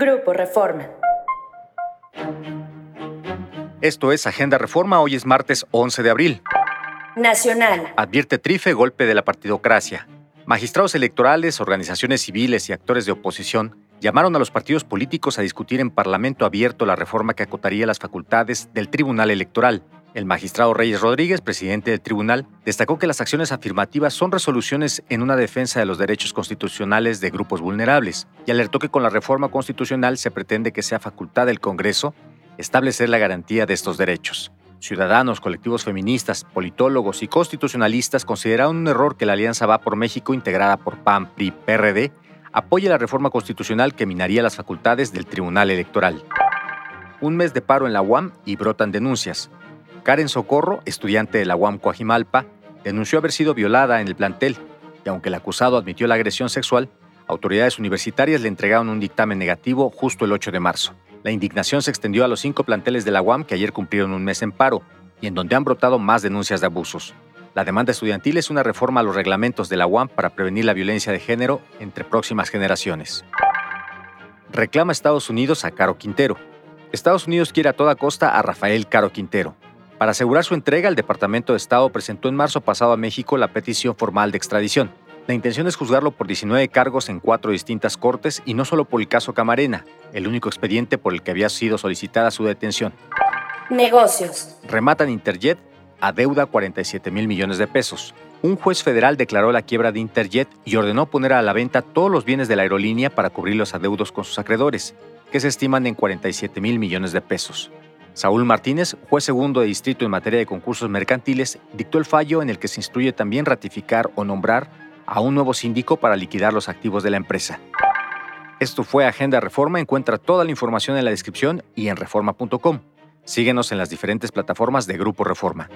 Grupo Reforma. Esto es Agenda Reforma, hoy es martes 11 de abril. Nacional. Advierte Trife golpe de la partidocracia. Magistrados electorales, organizaciones civiles y actores de oposición llamaron a los partidos políticos a discutir en Parlamento abierto la reforma que acotaría las facultades del Tribunal Electoral. El magistrado Reyes Rodríguez, presidente del tribunal, destacó que las acciones afirmativas son resoluciones en una defensa de los derechos constitucionales de grupos vulnerables y alertó que con la reforma constitucional se pretende que sea facultad del Congreso establecer la garantía de estos derechos. Ciudadanos, colectivos feministas, politólogos y constitucionalistas consideraron un error que la Alianza Va por México, integrada por PAN, PRI, PRD, apoye la reforma constitucional que minaría las facultades del Tribunal Electoral. Un mes de paro en la UAM y brotan denuncias. Karen Socorro, estudiante de la UAM Coajimalpa, denunció haber sido violada en el plantel y aunque el acusado admitió la agresión sexual, autoridades universitarias le entregaron un dictamen negativo justo el 8 de marzo. La indignación se extendió a los cinco planteles de la UAM que ayer cumplieron un mes en paro y en donde han brotado más denuncias de abusos. La demanda estudiantil es una reforma a los reglamentos de la UAM para prevenir la violencia de género entre próximas generaciones. Reclama Estados Unidos a Caro Quintero. Estados Unidos quiere a toda costa a Rafael Caro Quintero. Para asegurar su entrega, el Departamento de Estado presentó en marzo pasado a México la petición formal de extradición. La intención es juzgarlo por 19 cargos en cuatro distintas cortes y no solo por el caso Camarena, el único expediente por el que había sido solicitada su detención. Negocios. Rematan Interjet adeuda 47 mil millones de pesos. Un juez federal declaró la quiebra de Interjet y ordenó poner a la venta todos los bienes de la aerolínea para cubrir los adeudos con sus acreedores, que se estiman en 47 mil millones de pesos. Saúl Martínez, juez segundo de distrito en materia de concursos mercantiles, dictó el fallo en el que se instruye también ratificar o nombrar a un nuevo síndico para liquidar los activos de la empresa. Esto fue Agenda Reforma. Encuentra toda la información en la descripción y en reforma.com. Síguenos en las diferentes plataformas de Grupo Reforma.